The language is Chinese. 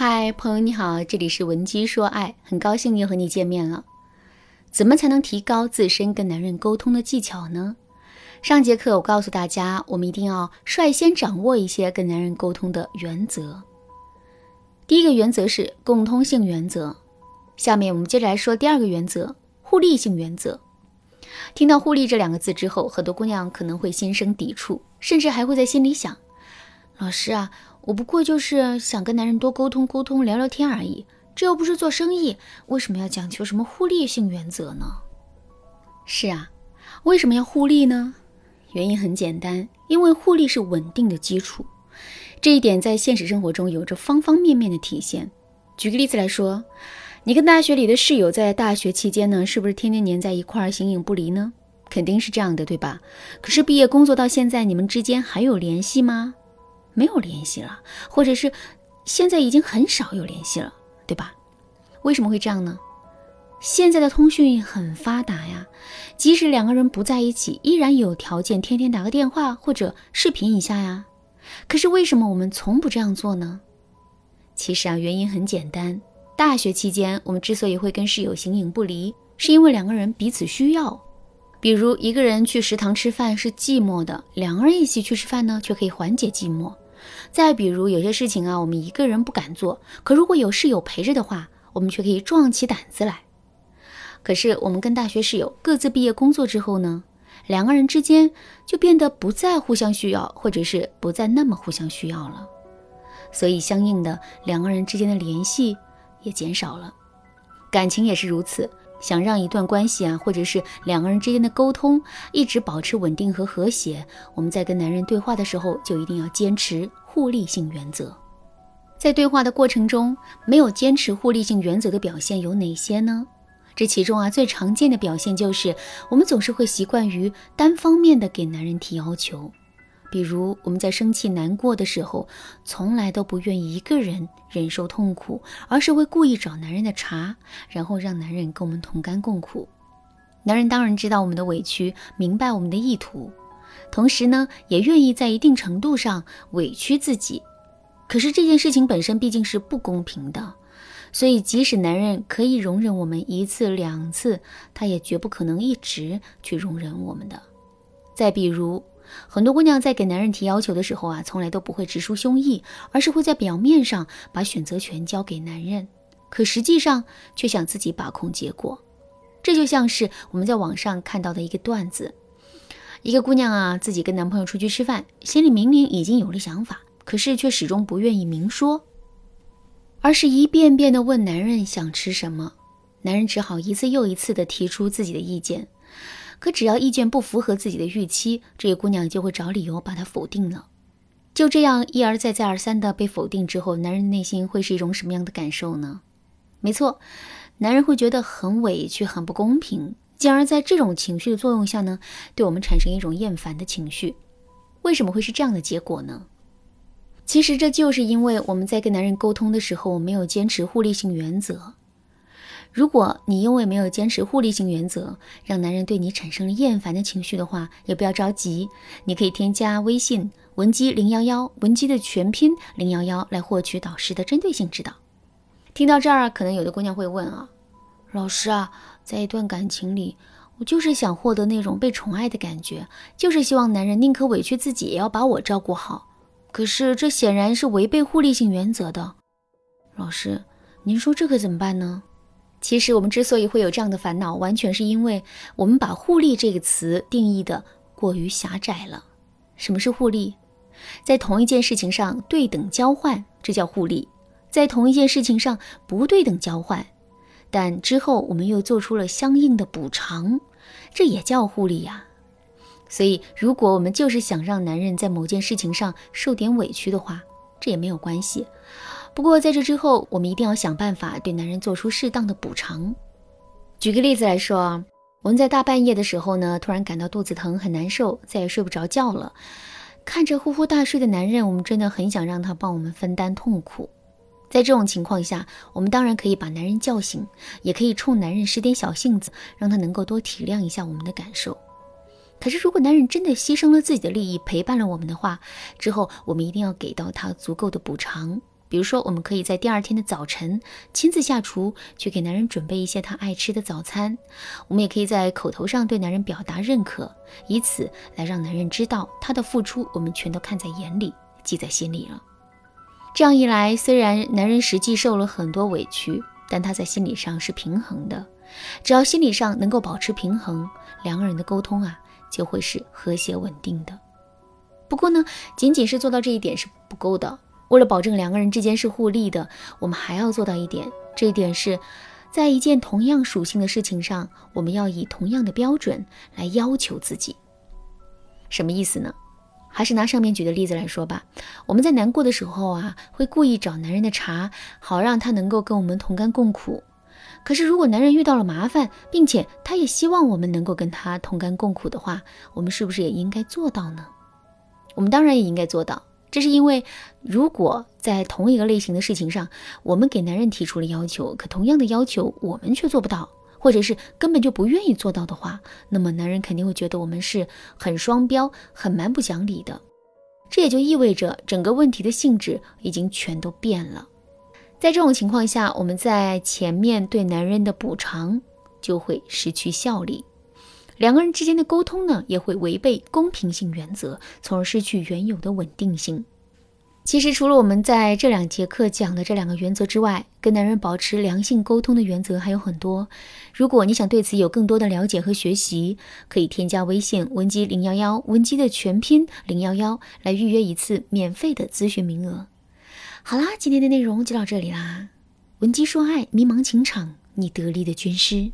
嗨，朋友你好，这里是文姬说爱，很高兴又和你见面了。怎么才能提高自身跟男人沟通的技巧呢？上节课我告诉大家，我们一定要率先掌握一些跟男人沟通的原则。第一个原则是共通性原则。下面我们接着来说第二个原则——互利性原则。听到“互利”这两个字之后，很多姑娘可能会心生抵触，甚至还会在心里想：“老师啊。”我不过就是想跟男人多沟通沟通、聊聊天而已，这又不是做生意，为什么要讲求什么互利性原则呢？是啊，为什么要互利呢？原因很简单，因为互利是稳定的基础，这一点在现实生活中有着方方面面的体现。举个例子来说，你跟大学里的室友在大学期间呢，是不是天天黏在一块儿，形影不离呢？肯定是这样的，对吧？可是毕业工作到现在，你们之间还有联系吗？没有联系了，或者是现在已经很少有联系了，对吧？为什么会这样呢？现在的通讯很发达呀，即使两个人不在一起，依然有条件天天打个电话或者视频一下呀。可是为什么我们从不这样做呢？其实啊，原因很简单。大学期间，我们之所以会跟室友形影不离，是因为两个人彼此需要。比如一个人去食堂吃饭是寂寞的，两个人一起去吃饭呢，却可以缓解寂寞。再比如，有些事情啊，我们一个人不敢做，可如果有室友陪着的话，我们却可以壮起胆子来。可是，我们跟大学室友各自毕业工作之后呢，两个人之间就变得不再互相需要，或者是不再那么互相需要了。所以，相应的，两个人之间的联系也减少了，感情也是如此。想让一段关系啊，或者是两个人之间的沟通一直保持稳定和和谐，我们在跟男人对话的时候，就一定要坚持互利性原则。在对话的过程中，没有坚持互利性原则的表现有哪些呢？这其中啊，最常见的表现就是我们总是会习惯于单方面的给男人提要求。比如我们在生气难过的时候，从来都不愿意一个人忍受痛苦，而是会故意找男人的茬，然后让男人跟我们同甘共苦。男人当然知道我们的委屈，明白我们的意图，同时呢，也愿意在一定程度上委屈自己。可是这件事情本身毕竟是不公平的，所以即使男人可以容忍我们一次两次，他也绝不可能一直去容忍我们的。再比如。很多姑娘在给男人提要求的时候啊，从来都不会直抒胸臆，而是会在表面上把选择权交给男人，可实际上却想自己把控结果。这就像是我们在网上看到的一个段子：一个姑娘啊，自己跟男朋友出去吃饭，心里明明已经有了想法，可是却始终不愿意明说，而是一遍遍地问男人想吃什么，男人只好一次又一次地提出自己的意见。可只要意见不符合自己的预期，这个姑娘就会找理由把他否定了。就这样一而再、再而三的被否定之后，男人内心会是一种什么样的感受呢？没错，男人会觉得很委屈、很不公平，进而在这种情绪的作用下呢，对我们产生一种厌烦的情绪。为什么会是这样的结果呢？其实这就是因为我们在跟男人沟通的时候，没有坚持互利性原则。如果你因为没有坚持互利性原则，让男人对你产生了厌烦的情绪的话，也不要着急，你可以添加微信文姬零幺幺，文姬的全拼零幺幺，来获取导师的针对性指导。听到这儿，可能有的姑娘会问啊，老师啊，在一段感情里，我就是想获得那种被宠爱的感觉，就是希望男人宁可委屈自己也要把我照顾好，可是这显然是违背互利性原则的。老师，您说这可怎么办呢？其实我们之所以会有这样的烦恼，完全是因为我们把“互利”这个词定义的过于狭窄了。什么是互利？在同一件事情上对等交换，这叫互利；在同一件事情上不对等交换，但之后我们又做出了相应的补偿，这也叫互利呀。所以，如果我们就是想让男人在某件事情上受点委屈的话，这也没有关系。不过在这之后，我们一定要想办法对男人做出适当的补偿。举个例子来说，我们在大半夜的时候呢，突然感到肚子疼，很难受，再也睡不着觉了。看着呼呼大睡的男人，我们真的很想让他帮我们分担痛苦。在这种情况下，我们当然可以把男人叫醒，也可以冲男人使点小性子，让他能够多体谅一下我们的感受。可是，如果男人真的牺牲了自己的利益陪伴了我们的话，之后我们一定要给到他足够的补偿。比如说，我们可以在第二天的早晨亲自下厨，去给男人准备一些他爱吃的早餐。我们也可以在口头上对男人表达认可，以此来让男人知道他的付出我们全都看在眼里，记在心里了。这样一来，虽然男人实际受了很多委屈，但他在心理上是平衡的。只要心理上能够保持平衡，两个人的沟通啊就会是和谐稳定的。不过呢，仅仅是做到这一点是不够的。为了保证两个人之间是互利的，我们还要做到一点，这一点是在一件同样属性的事情上，我们要以同样的标准来要求自己。什么意思呢？还是拿上面举的例子来说吧。我们在难过的时候啊，会故意找男人的茬，好让他能够跟我们同甘共苦。可是如果男人遇到了麻烦，并且他也希望我们能够跟他同甘共苦的话，我们是不是也应该做到呢？我们当然也应该做到。这是因为，如果在同一个类型的事情上，我们给男人提出了要求，可同样的要求我们却做不到，或者是根本就不愿意做到的话，那么男人肯定会觉得我们是很双标、很蛮不讲理的。这也就意味着整个问题的性质已经全都变了。在这种情况下，我们在前面对男人的补偿就会失去效力。两个人之间的沟通呢，也会违背公平性原则，从而失去原有的稳定性。其实，除了我们在这两节课讲的这两个原则之外，跟男人保持良性沟通的原则还有很多。如果你想对此有更多的了解和学习，可以添加微信文姬零幺幺，文姬的全拼零幺幺，来预约一次免费的咨询名额。好啦，今天的内容就到这里啦。文姬说爱，迷茫情场，你得力的军师。